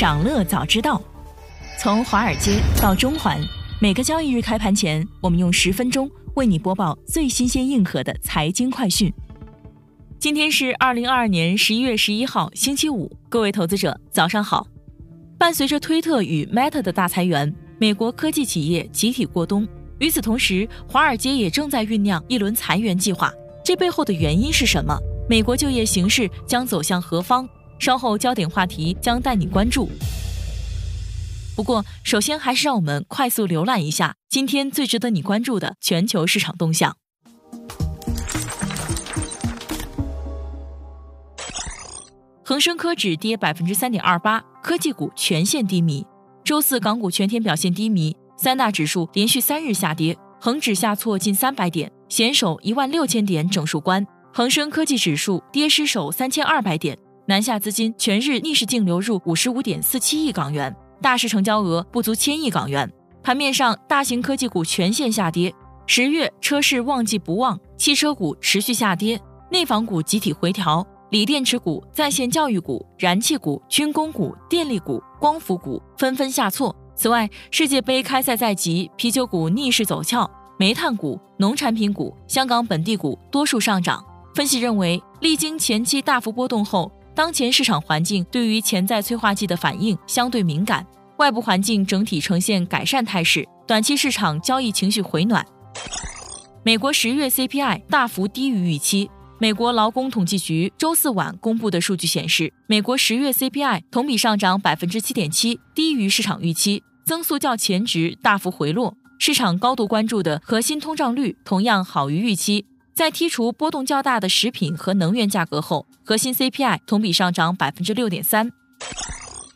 长乐早知道，从华尔街到中环，每个交易日开盘前，我们用十分钟为你播报最新鲜、硬核的财经快讯。今天是二零二二年十一月十一号，星期五，各位投资者早上好。伴随着推特与 Meta 的大裁员，美国科技企业集体过冬。与此同时，华尔街也正在酝酿一轮裁员计划。这背后的原因是什么？美国就业形势将走向何方？稍后焦点话题将带你关注。不过，首先还是让我们快速浏览一下今天最值得你关注的全球市场动向。恒生科指跌百分之三点二八，科技股全线低迷。周四港股全天表现低迷，三大指数连续三日下跌，恒指下挫近三百点，险守一万六千点整数关。恒生科技指数跌失守三千二百点。南下资金全日逆势净流入五十五点四七亿港元，大市成交额不足千亿港元。盘面上，大型科技股全线下跌。十月车市旺季不旺，汽车股持续下跌，内房股集体回调，锂电池股、在线教育股、燃气股、军工股、电力股、光伏股纷纷下挫。此外，世界杯开赛在即，啤酒股逆势走俏，煤炭股、农产品股、香港本地股多数上涨。分析认为，历经前期大幅波动后。当前市场环境对于潜在催化剂的反应相对敏感，外部环境整体呈现改善态势，短期市场交易情绪回暖。美国十月 CPI 大幅低于预期。美国劳工统计局周四晚公布的数据显示，美国十月 CPI 同比上涨百分之七点七，低于市场预期，增速较前值大幅回落。市场高度关注的核心通胀率同样好于预期。在剔除波动较大的食品和能源价格后，核心 CPI 同比上涨百分之六点三。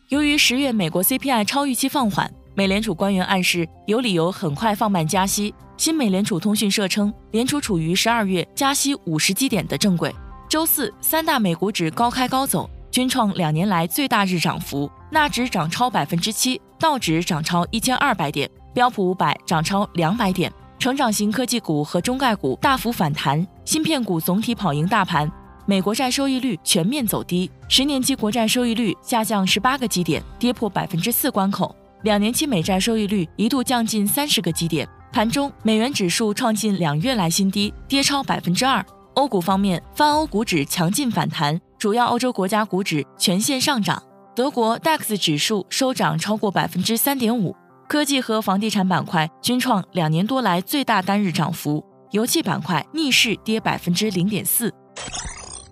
由于十月美国 CPI 超预期放缓，美联储官员暗示有理由很快放慢加息。新美联储通讯社称，联储处于十二月加息五十基点的正轨。周四，三大美股指高开高走，均创两年来最大日涨幅，纳指涨超百分之七，道指涨超一千二百点，标普五百涨超两百点。成长型科技股和中概股大幅反弹，芯片股总体跑赢大盘。美国债收益率全面走低，十年期国债收益率下降十八个基点，跌破百分之四关口。两年期美债收益率一度降近三十个基点。盘中，美元指数创近两月来新低，跌超百分之二。欧股方面，泛欧股指强劲反弹，主要欧洲国家股指全线上涨。德国 DAX 指数收涨超过百分之三点五。科技和房地产板块均创两年多来最大单日涨幅，油气板块逆势跌百分之零点四。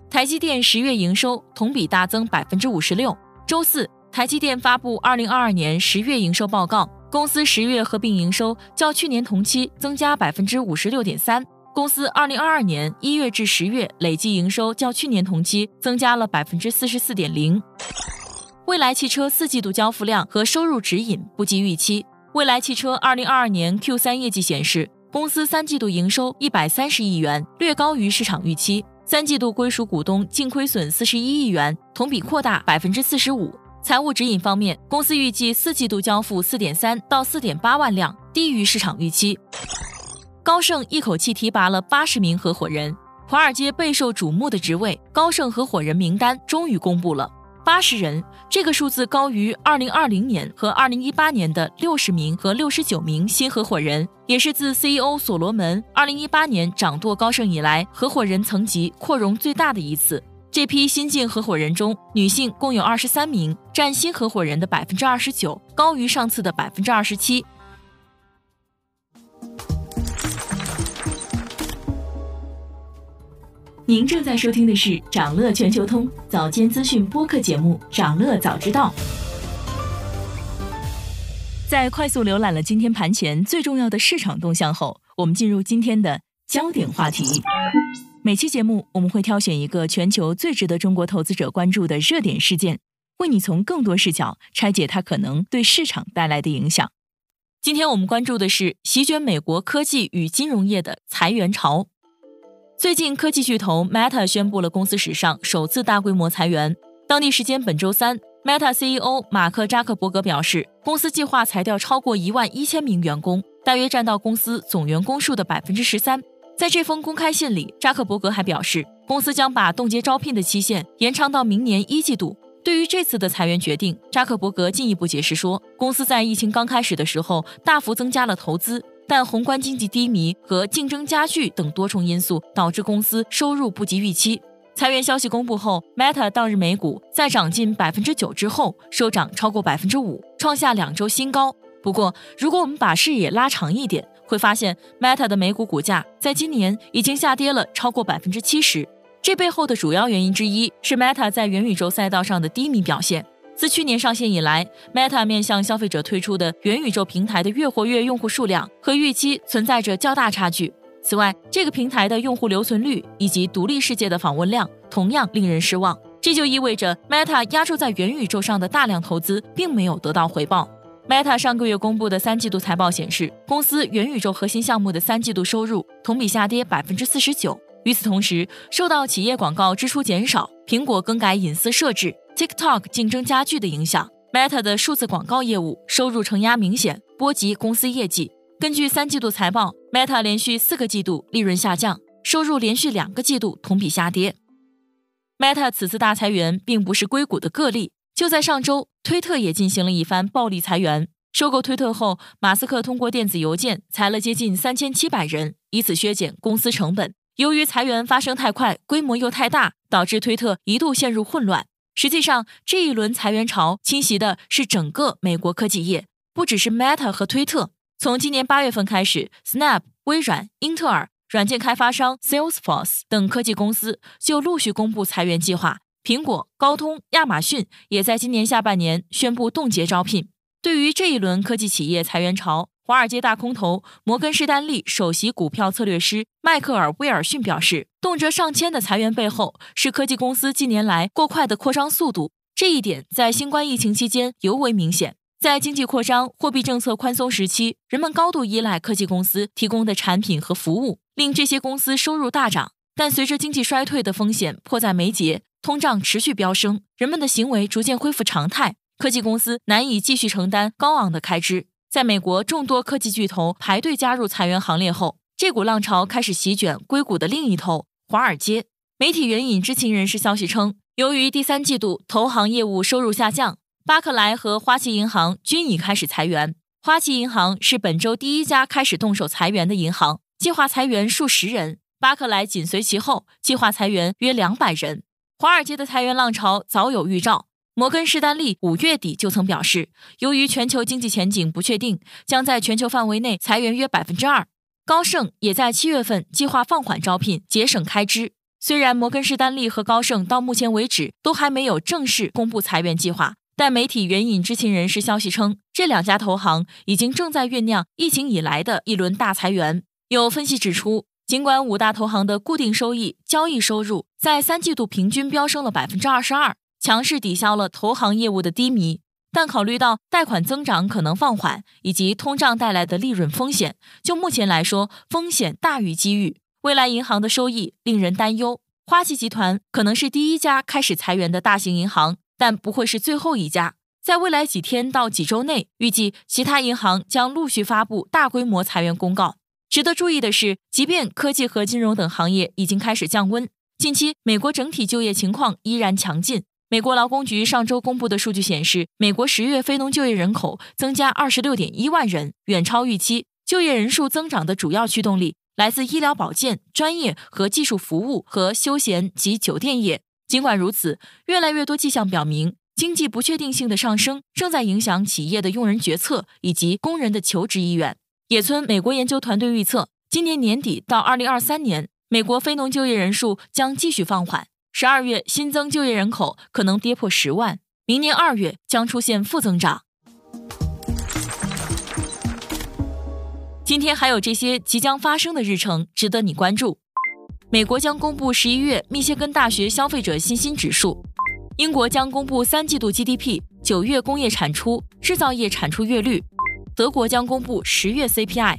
台积电十月营收同比大增百分之五十六。周四，台积电发布二零二二年十月营收报告，公司十月合并营收较去年同期增加百分之五十六点三。公司二零二二年一月至十月累计营收较去年同期增加了百分之四十四点零。蔚来汽车四季度交付量和收入指引不及预期。蔚来汽车二零二二年 Q 三业绩显示，公司三季度营收一百三十亿元，略高于市场预期。三季度归属股东净亏损四十一亿元，同比扩大百分之四十五。财务指引方面，公司预计四季度交付四点三到四点八万辆，低于市场预期。高盛一口气提拔了八十名合伙人，华尔街备受瞩目的职位，高盛合伙人名单终于公布了。八十人，这个数字高于二零二零年和二零一八年的六十名和六十九名新合伙人，也是自 CEO 所罗门二零一八年掌舵高盛以来，合伙人层级扩容最大的一次。这批新晋合伙人中，女性共有二十三名，占新合伙人的百分之二十九，高于上次的百分之二十七。您正在收听的是长乐全球通早间资讯播客节目《长乐早知道》。在快速浏览了今天盘前最重要的市场动向后，我们进入今天的焦点话题。每期节目我们会挑选一个全球最值得中国投资者关注的热点事件，为你从更多视角拆解它可能对市场带来的影响。今天我们关注的是席卷美国科技与金融业的裁员潮。最近，科技巨头 Meta 宣布了公司史上首次大规模裁员。当地时间本周三，Meta CEO 马克扎克伯格表示，公司计划裁掉超过一万一千名员工，大约占到公司总员工数的百分之十三。在这封公开信里，扎克伯格还表示，公司将把冻结招聘的期限延长到明年一季度，对于这次的裁员决定，扎克伯格进一步解释说，公司在疫情刚开始的时候大幅增加了投资，但宏观经济低迷和竞争加剧等多重因素导致公司收入不及预期。裁员消息公布后，Meta 当日美股在涨近百分之九之后收涨超过百分之五，创下两周新高。不过，如果我们把视野拉长一点，会发现 Meta 的美股股价在今年已经下跌了超过百分之七十。这背后的主要原因之一是 Meta 在元宇宙赛道上的低迷表现。自去年上线以来，Meta 面向消费者推出的元宇宙平台的月活跃用户数量和预期存在着较大差距。此外，这个平台的用户留存率以及独立世界的访问量同样令人失望。这就意味着 Meta 压注在元宇宙上的大量投资并没有得到回报。Meta 上个月公布的三季度财报显示，公司元宇宙核心项目的三季度收入同比下跌百分之四十九。与此同时，受到企业广告支出减少、苹果更改隐私设置、TikTok 竞争加剧的影响，Meta 的数字广告业务收入承压明显，波及公司业绩。根据三季度财报，Meta 连续四个季度利润下降，收入连续两个季度同比下跌。Meta 此次大裁员并不是硅谷的个例，就在上周，推特也进行了一番暴力裁员。收购推特后，马斯克通过电子邮件裁了接近三千七百人，以此削减公司成本。由于裁员发生太快，规模又太大，导致推特一度陷入混乱。实际上，这一轮裁员潮侵袭的是整个美国科技业，不只是 Meta 和推特。从今年八月份开始，Snap、微软、英特尔、软件开发商 Salesforce 等科技公司就陆续公布裁员计划。苹果、高通、亚马逊也在今年下半年宣布冻结招聘。对于这一轮科技企业裁员潮，华尔街大空头摩根士丹利首席股票策略师迈克尔·威尔逊表示，动辄上千的裁员背后是科技公司近年来过快的扩张速度。这一点在新冠疫情期间尤为明显。在经济扩张、货币政策宽松时期，人们高度依赖科技公司提供的产品和服务，令这些公司收入大涨。但随着经济衰退的风险迫在眉睫，通胀持续飙升，人们的行为逐渐恢复常态，科技公司难以继续承担高昂的开支。在美国众多科技巨头排队加入裁员行列后，这股浪潮开始席卷硅谷的另一头——华尔街。媒体援引知情人士消息称，由于第三季度投行业务收入下降，巴克莱和花旗银行均已开始裁员。花旗银行是本周第一家开始动手裁员的银行，计划裁员数十人；巴克莱紧随其后，计划裁员约两百人。华尔街的裁员浪潮早有预兆。摩根士丹利五月底就曾表示，由于全球经济前景不确定，将在全球范围内裁员约百分之二。高盛也在七月份计划放缓招聘，节省开支。虽然摩根士丹利和高盛到目前为止都还没有正式公布裁员计划，但媒体援引知情人士消息称，这两家投行已经正在酝酿疫情以来的一轮大裁员。有分析指出，尽管五大投行的固定收益交易收入在三季度平均飙升了百分之二十二。强势抵消了投行业务的低迷，但考虑到贷款增长可能放缓以及通胀带来的利润风险，就目前来说，风险大于机遇。未来银行的收益令人担忧。花旗集团可能是第一家开始裁员的大型银行，但不会是最后一家。在未来几天到几周内，预计其他银行将陆续发布大规模裁员公告。值得注意的是，即便科技和金融等行业已经开始降温，近期美国整体就业情况依然强劲。美国劳工局上周公布的数据显示，美国十月非农就业人口增加二十六点一万人，远超预期。就业人数增长的主要驱动力来自医疗保健、专业和技术服务和休闲及酒店业。尽管如此，越来越多迹象表明，经济不确定性的上升正在影响企业的用人决策以及工人的求职意愿。野村美国研究团队预测，今年年底到二零二三年，美国非农就业人数将继续放缓。十二月新增就业人口可能跌破十万，明年二月将出现负增长。今天还有这些即将发生的日程值得你关注：美国将公布十一月密歇根大学消费者信心指数；英国将公布三季度 GDP、九月工业产出、制造业产出月率；德国将公布十月 CPI。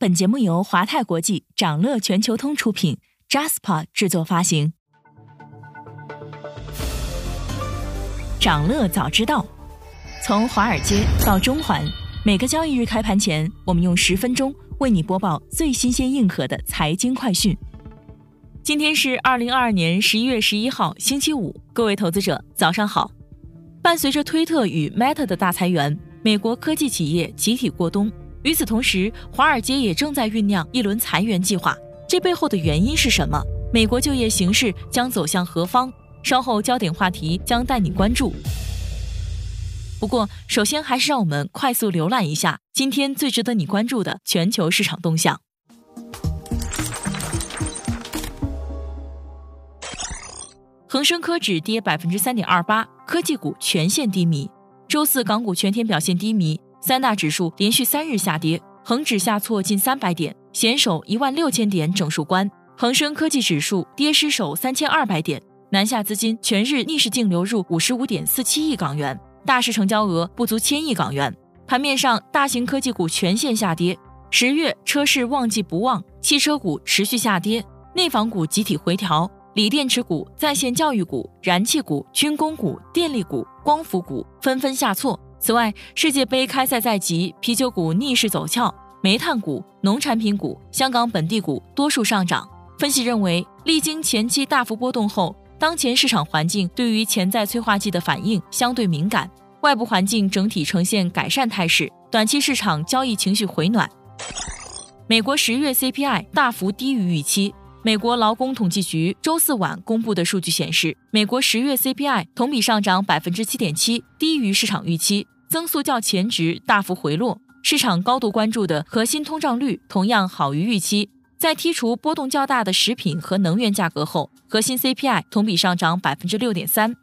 本节目由华泰国际、掌乐全球通出品，Jaspa 制作发行。掌乐早知道，从华尔街到中环，每个交易日开盘前，我们用十分钟为你播报最新鲜、硬核的财经快讯。今天是二零二二年十一月十一号，星期五，各位投资者早上好。伴随着推特与 Meta 的大裁员，美国科技企业集体过冬。与此同时，华尔街也正在酝酿一轮裁员计划，这背后的原因是什么？美国就业形势将走向何方？稍后焦点话题将带你关注。不过，首先还是让我们快速浏览一下今天最值得你关注的全球市场动向。恒生科指跌百分之三点二八，科技股全线低迷。周四港股全天表现低迷。三大指数连续三日下跌，恒指下挫近三百点，险守一万六千点整数关。恒生科技指数跌失守三千二百点，南下资金全日逆势净流入五十五点四七亿港元，大市成交额不足千亿港元。盘面上，大型科技股全线下跌。十月车市旺季不旺，汽车股持续下跌，内房股集体回调，锂电池股、在线教育股、燃气股、军工股、电力股、光伏股纷纷下挫。此外，世界杯开赛在即，啤酒股逆势走俏，煤炭股、农产品股、香港本地股多数上涨。分析认为，历经前期大幅波动后，当前市场环境对于潜在催化剂的反应相对敏感，外部环境整体呈现改善态势，短期市场交易情绪回暖。美国十月 CPI 大幅低于预期。美国劳工统计局周四晚公布的数据显示，美国十月 CPI 同比上涨百分之七点七，低于市场预期，增速较前值大幅回落。市场高度关注的核心通胀率同样好于预期。在剔除波动较大的食品和能源价格后，核心 CPI 同比上涨百分之六点三。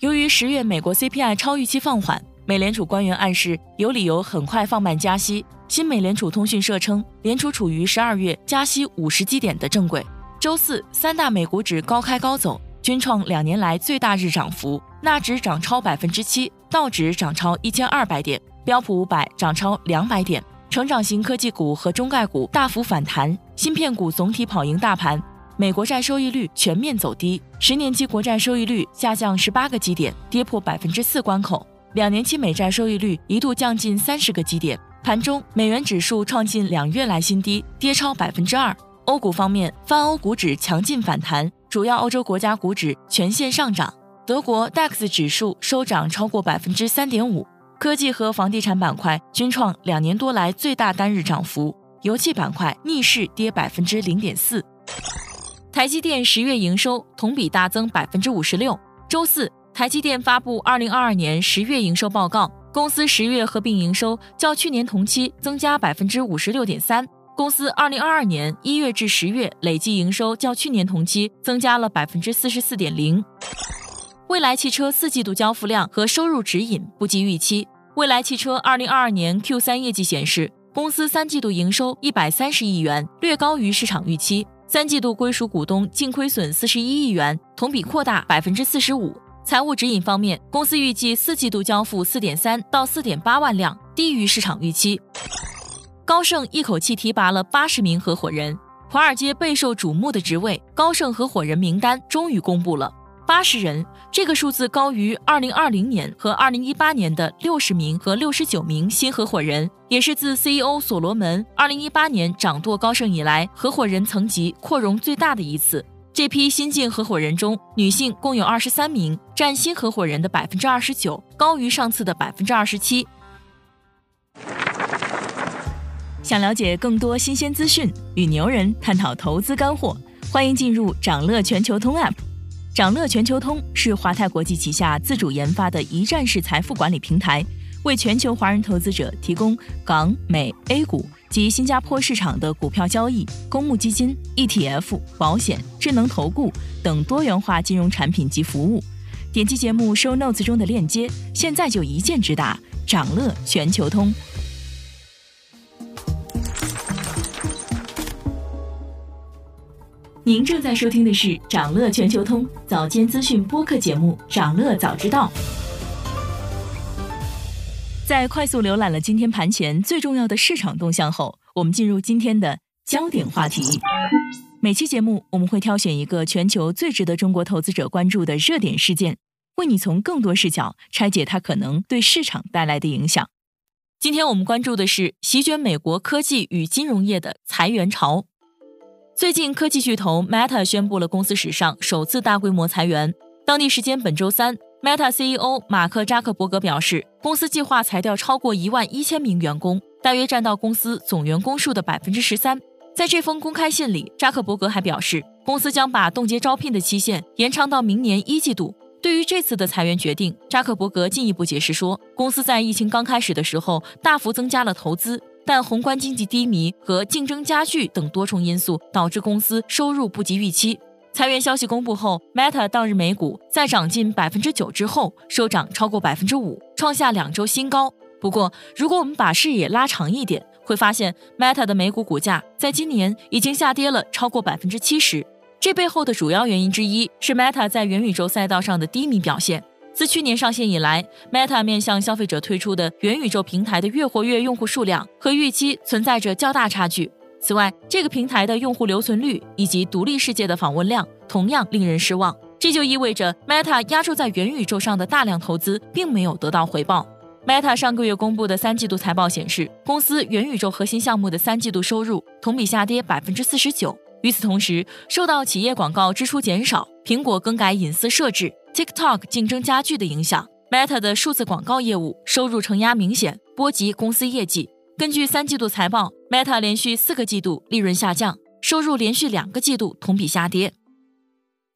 由于十月美国 CPI 超预期放缓，美联储官员暗示有理由很快放慢加息。新美联储通讯社称，联储处于十二月加息五十基点的正轨。周四，三大美股指高开高走，均创两年来最大日涨幅，纳指涨超百分之七，道指涨超一千二百点，标普五百涨超两百点。成长型科技股和中概股大幅反弹，芯片股总体跑赢大盘。美国债收益率全面走低，十年期国债收益率下降十八个基点，跌破百分之四关口。两年期美债收益率一度降近三十个基点。盘中，美元指数创近两月来新低，跌超百分之二。欧股方面，泛欧股指强劲反弹，主要欧洲国家股指全线上涨。德国 DAX 指数收涨超过百分之三点五。科技和房地产板块均创两年多来最大单日涨幅，油气板块逆势跌百分之零点四。台积电十月营收同比大增百分之五十六。周四，台积电发布二零二二年十月营收报告。公司十月合并营收较去年同期增加百分之五十六点三。公司二零二二年一月至十月累计营收较去年同期增加了百分之四十四点零。蔚来汽车四季度交付量和收入指引不及预期。蔚来汽车二零二二年 Q 三业绩显示，公司三季度营收一百三十亿元，略高于市场预期。三季度归属股东净亏损四十一亿元，同比扩大百分之四十五。财务指引方面，公司预计四季度交付四点三到四点八万辆，低于市场预期。高盛一口气提拔了八十名合伙人，华尔街备受瞩目的职位高盛合伙人名单终于公布了，八十人，这个数字高于二零二零年和二零一八年的六十名和六十九名新合伙人，也是自 CEO 所罗门二零一八年掌舵高盛以来，合伙人层级扩容最大的一次。这批新晋合伙人中，女性共有二十三名，占新合伙人的百分之二十九，高于上次的百分之二十七。想了解更多新鲜资讯，与牛人探讨投资干货，欢迎进入掌乐全球通 App。掌乐全球通是华泰国际旗下自主研发的一站式财富管理平台，为全球华人投资者提供港、美、A 股。及新加坡市场的股票交易、公募基金、ETF、保险、智能投顾等多元化金融产品及服务。点击节目 show notes 中的链接，现在就一键直达掌乐全球通。您正在收听的是掌乐全球通早间资讯播客节目《掌乐早知道》。在快速浏览了今天盘前最重要的市场动向后，我们进入今天的焦点话题。每期节目我们会挑选一个全球最值得中国投资者关注的热点事件，为你从更多视角拆解它可能对市场带来的影响。今天我们关注的是席卷美国科技与金融业的裁员潮。最近，科技巨头 Meta 宣布了公司史上首次大规模裁员。当地时间本周三，Meta CEO 马克扎克伯格表示，公司计划裁掉超过一万一千名员工，大约占到公司总员工数的百分之十三。在这封公开信里，扎克伯格还表示，公司将把冻结招聘的期限延长到明年一季度。对于这次的裁员决定，扎克伯格进一步解释说，公司在疫情刚开始的时候大幅增加了投资，但宏观经济低迷和竞争加剧等多重因素导致公司收入不及预期。裁员消息公布后，Meta 当日美股在涨近百分之九之后收涨超过百分之五，创下两周新高。不过，如果我们把视野拉长一点，会发现 Meta 的美股股价在今年已经下跌了超过百分之七十。这背后的主要原因之一是 Meta 在元宇宙赛道上的低迷表现。自去年上线以来，Meta 面向消费者推出的元宇宙平台的月活跃用户数量和预期存在着较大差距。此外，这个平台的用户留存率以及独立世界的访问量同样令人失望。这就意味着 Meta 压注在元宇宙上的大量投资并没有得到回报。Meta 上个月公布的三季度财报显示，公司元宇宙核心项目的三季度收入同比下跌百分之四十九。与此同时，受到企业广告支出减少、苹果更改隐私设置、TikTok 竞争加剧的影响，Meta 的数字广告业务收入承压明显，波及公司业绩。根据三季度财报，Meta 连续四个季度利润下降，收入连续两个季度同比下跌。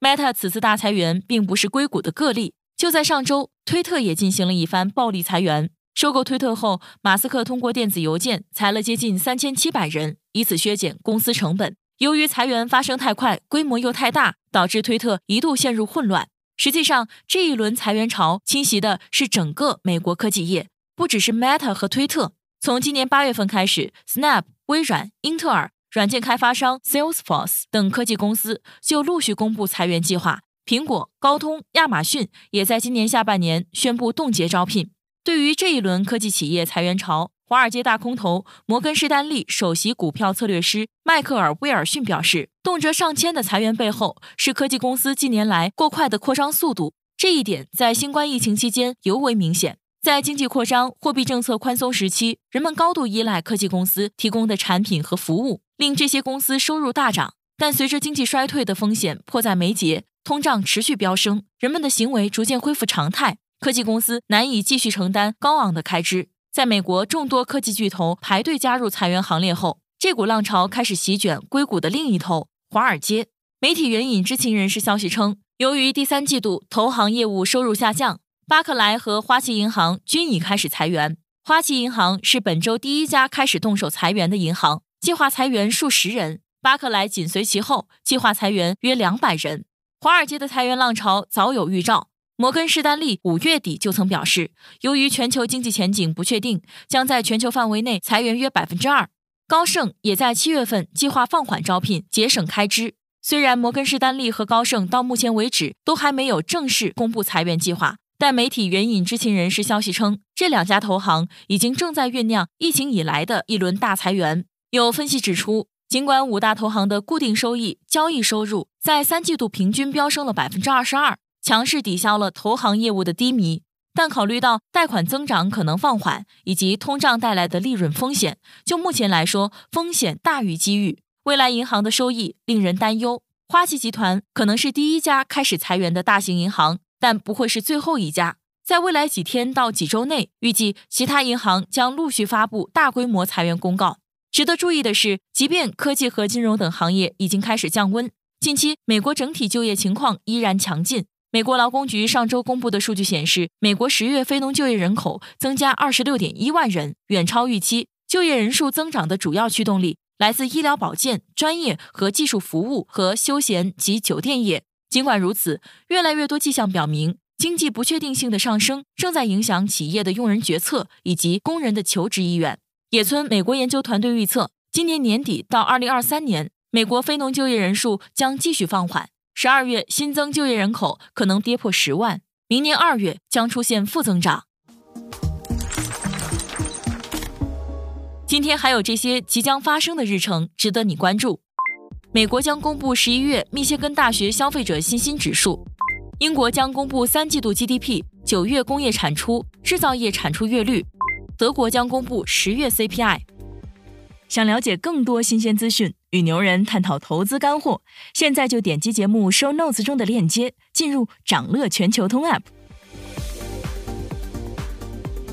Meta 此次大裁员并不是硅谷的个例，就在上周，推特也进行了一番暴力裁员。收购推特后，马斯克通过电子邮件裁了接近三千七百人，以此削减公司成本。由于裁员发生太快，规模又太大，导致推特一度陷入混乱。实际上，这一轮裁员潮侵袭的是整个美国科技业，不只是 Meta 和推特。从今年八月份开始，Snap、微软、英特尔、软件开发商 Salesforce 等科技公司就陆续公布裁员计划。苹果、高通、亚马逊也在今年下半年宣布冻结招聘。对于这一轮科技企业裁员潮，华尔街大空头摩根士丹利首席股票策略师迈克尔·威尔逊表示，动辄上千的裁员背后是科技公司近年来过快的扩张速度。这一点在新冠疫情期间尤为明显。在经济扩张、货币政策宽松时期，人们高度依赖科技公司提供的产品和服务，令这些公司收入大涨。但随着经济衰退的风险迫在眉睫，通胀持续飙升，人们的行为逐渐恢复常态，科技公司难以继续承担高昂的开支。在美国众多科技巨头排队加入裁员行列后，这股浪潮开始席卷硅谷的另一头——华尔街。媒体援引知情人士消息称，由于第三季度投行业务收入下降，巴克莱和花旗银行均已开始裁员。花旗银行是本周第一家开始动手裁员的银行，计划裁员数十人；巴克莱紧随其后，计划裁员约两百人。华尔街的裁员浪潮早有预兆。摩根士丹利五月底就曾表示，由于全球经济前景不确定，将在全球范围内裁员约百分之二。高盛也在七月份计划放缓招聘，节省开支。虽然摩根士丹利和高盛到目前为止都还没有正式公布裁员计划，但媒体援引知情人士消息称，这两家投行已经正在酝酿疫情以来的一轮大裁员。有分析指出，尽管五大投行的固定收益交易收入在三季度平均飙升了百分之二十二。强势抵消了投行业务的低迷，但考虑到贷款增长可能放缓以及通胀带来的利润风险，就目前来说，风险大于机遇。未来银行的收益令人担忧。花旗集团可能是第一家开始裁员的大型银行，但不会是最后一家。在未来几天到几周内，预计其他银行将陆续发布大规模裁员公告。值得注意的是，即便科技和金融等行业已经开始降温，近期美国整体就业情况依然强劲。美国劳工局上周公布的数据显示，美国十月非农就业人口增加二十六点一万人，远超预期。就业人数增长的主要驱动力来自医疗保健、专业和技术服务和休闲及酒店业。尽管如此，越来越多迹象表明，经济不确定性的上升正在影响企业的用人决策以及工人的求职意愿。野村美国研究团队预测，今年年底到二零二三年，美国非农就业人数将继续放缓。十二月新增就业人口可能跌破十万，明年二月将出现负增长。今天还有这些即将发生的日程值得你关注：美国将公布十一月密歇根大学消费者信心指数，英国将公布三季度 GDP、九月工业产出、制造业产出月率，德国将公布十月 CPI。想了解更多新鲜资讯，与牛人探讨投资干货，现在就点击节目 show notes 中的链接，进入掌乐全球通 app。